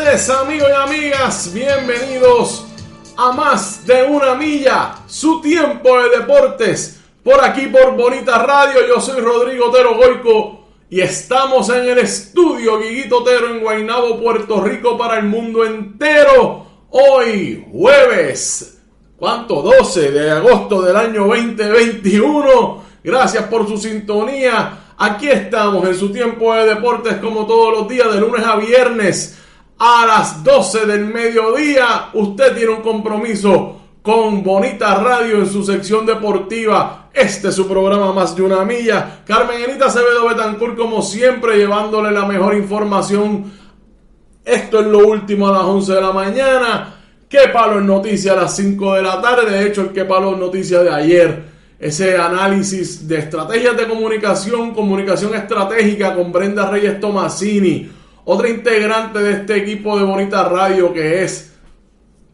amigos y amigas, bienvenidos a más de una milla, su tiempo de deportes, por aquí por Bonita Radio, yo soy Rodrigo Otero Goico y estamos en el estudio Guiguito Otero en Guaynabo, Puerto Rico para el mundo entero, hoy jueves, ¿cuánto? 12 de agosto del año 2021, gracias por su sintonía. Aquí estamos en su tiempo de deportes como todos los días, de lunes a viernes a las 12 del mediodía. Usted tiene un compromiso con Bonita Radio en su sección deportiva. Este es su programa Más de una Milla. Carmen Enita Acevedo Betancourt, como siempre, llevándole la mejor información. Esto es lo último a las 11 de la mañana. ¿Qué palo en noticia a las 5 de la tarde? De hecho, el que palo en noticia de ayer. Ese análisis de estrategias de comunicación, comunicación estratégica con Brenda Reyes Tomasini otra integrante de este equipo de Bonita Radio que es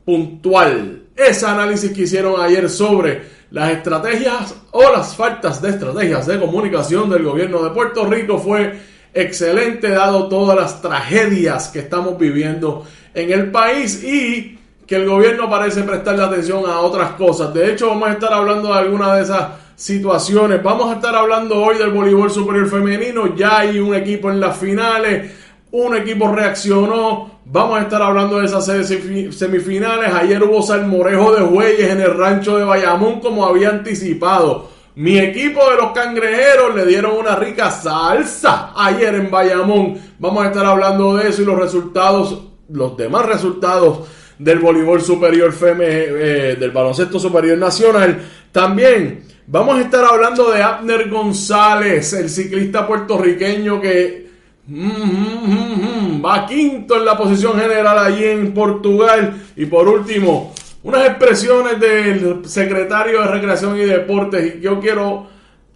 puntual. Ese análisis que hicieron ayer sobre las estrategias o las faltas de estrategias de comunicación del gobierno de Puerto Rico fue excelente dado todas las tragedias que estamos viviendo en el país y que el gobierno parece prestarle atención a otras cosas. De hecho, vamos a estar hablando de alguna de esas situaciones. Vamos a estar hablando hoy del voleibol superior femenino. Ya hay un equipo en las finales un equipo reaccionó. Vamos a estar hablando de esas semifinales. Ayer hubo salmorejo de bueyes en el rancho de Bayamón, como había anticipado. Mi equipo de los cangrejeros le dieron una rica salsa ayer en Bayamón. Vamos a estar hablando de eso y los resultados, los demás resultados del voleibol superior feme, eh, del baloncesto superior nacional. También vamos a estar hablando de Abner González, el ciclista puertorriqueño que Va quinto en la posición general allí en Portugal. Y por último, unas expresiones del secretario de Recreación y Deportes. Yo quiero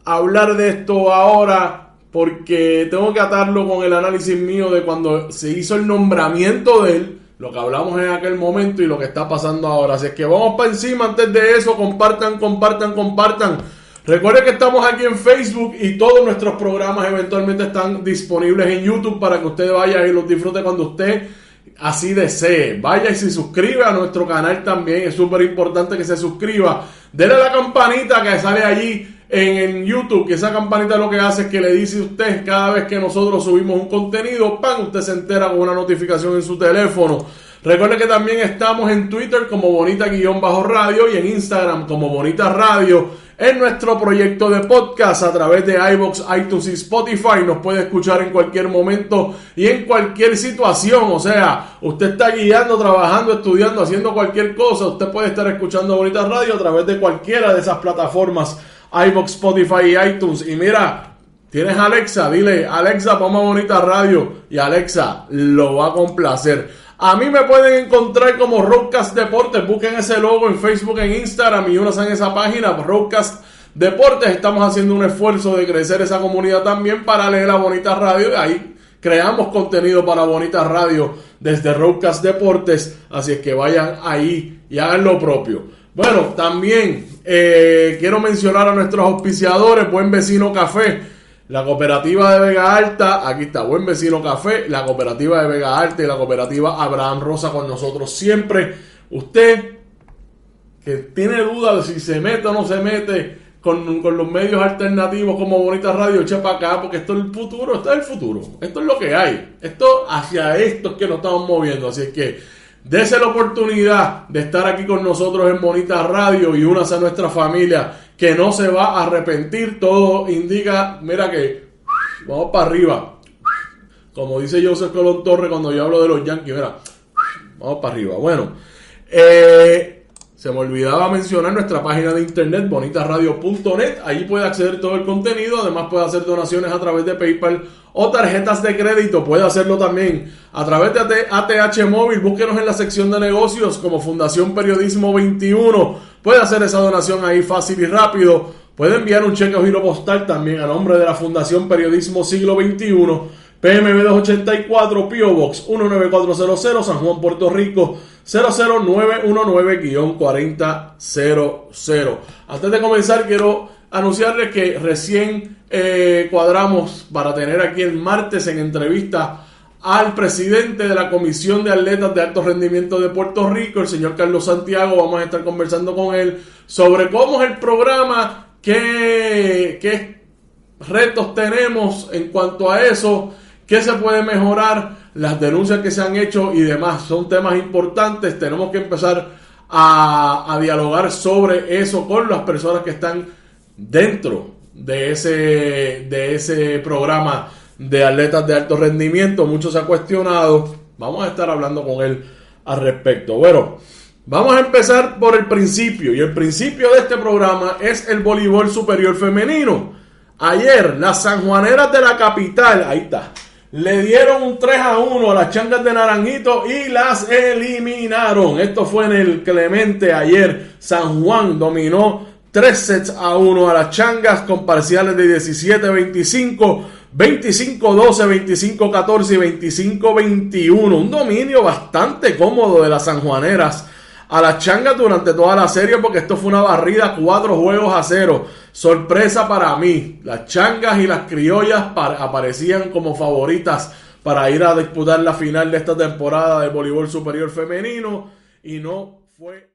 hablar de esto ahora porque tengo que atarlo con el análisis mío de cuando se hizo el nombramiento de él, lo que hablamos en aquel momento y lo que está pasando ahora. Así es que vamos para encima antes de eso, compartan, compartan, compartan Recuerde que estamos aquí en Facebook y todos nuestros programas eventualmente están disponibles en YouTube para que usted vaya y los disfrute cuando usted así desee. Vaya y se suscribe a nuestro canal también. Es súper importante que se suscriba. Dele la campanita que sale allí en, YouTube, que esa campanita lo que hace es que le dice a usted cada vez que nosotros subimos un contenido, pan, usted se entera con una notificación en su teléfono. Recuerde que también estamos en Twitter como Bonita-Radio y en Instagram como Bonita Radio en nuestro proyecto de podcast a través de iBox, iTunes y Spotify. Nos puede escuchar en cualquier momento y en cualquier situación. O sea, usted está guiando, trabajando, estudiando, haciendo cualquier cosa. Usted puede estar escuchando Bonita Radio a través de cualquiera de esas plataformas, iBox, Spotify y iTunes. Y mira, tienes Alexa, dile, Alexa, a Bonita Radio. Y Alexa lo va a complacer. A mí me pueden encontrar como Roadcast Deportes. Busquen ese logo en Facebook, en Instagram y uno en esa página, Roadcast Deportes. Estamos haciendo un esfuerzo de crecer esa comunidad también para leer la Bonita Radio. Ahí creamos contenido para Bonita Radio desde Roadcast Deportes. Así es que vayan ahí y hagan lo propio. Bueno, también eh, quiero mencionar a nuestros auspiciadores, Buen Vecino Café la cooperativa de Vega Alta, aquí está, Buen Vecino Café, la cooperativa de Vega Alta y la cooperativa Abraham Rosa con nosotros siempre. Usted que tiene dudas de si se mete o no se mete con, los medios alternativos como Bonita Radio, echa para acá, porque esto es el futuro, esto es el futuro, esto es lo que hay, esto hacia esto es que nos estamos moviendo, así es que Dese la oportunidad de estar aquí con nosotros en Bonita Radio y únase a nuestra familia que no se va a arrepentir. Todo indica, mira que vamos para arriba. Como dice Joseph Colón Torre cuando yo hablo de los Yankees, mira, vamos para arriba. Bueno, eh, se me olvidaba mencionar nuestra página de internet, bonitaradio.net. Allí puede acceder todo el contenido. Además, puede hacer donaciones a través de PayPal o tarjetas de crédito. Puede hacerlo también a través de ATH Móvil. Búsquenos en la sección de negocios como Fundación Periodismo 21. Puede hacer esa donación ahí fácil y rápido. Puede enviar un cheque o giro postal también a nombre de la Fundación Periodismo Siglo XXI. PMB 284, Pio Box 19400, San Juan, Puerto Rico 00919-4000. Antes de comenzar, quiero anunciarles que recién eh, cuadramos para tener aquí el martes en entrevista al presidente de la Comisión de Atletas de Alto Rendimiento de Puerto Rico, el señor Carlos Santiago. Vamos a estar conversando con él sobre cómo es el programa, qué, qué retos tenemos en cuanto a eso, qué se puede mejorar, las denuncias que se han hecho y demás. Son temas importantes. Tenemos que empezar a, dialogar sobre eso con las personas que están dentro de ese, de ese programa de atletas de alto rendimiento. Mucho se ha cuestionado. Vamos a estar hablando con él al respecto. Bueno, vamos a empezar por el principio. Y el principio de este programa es el voleibol superior femenino. Ayer, las sanjuaneras de la capital, ahí está, le dieron un 3 a 1 a las changas de Naranjito y las eliminaron. Esto fue en el Clemente ayer. San Juan dominó 3 sets a 1 a las changas con parciales de 17-25. 25-12, 25-14 y 25-21. Un dominio bastante cómodo de las sanjuaneras a las changas durante toda la serie porque esto fue una barrida, cuatro juegos a cero. Sorpresa para mí. Las changas y las criollas aparecían como favoritas para ir a disputar la final de esta temporada de voleibol superior femenino y no fue.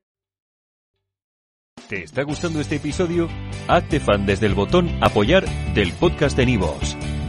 ¿Te está gustando este episodio? Hazte fan desde el botón apoyar del podcast de Nivos.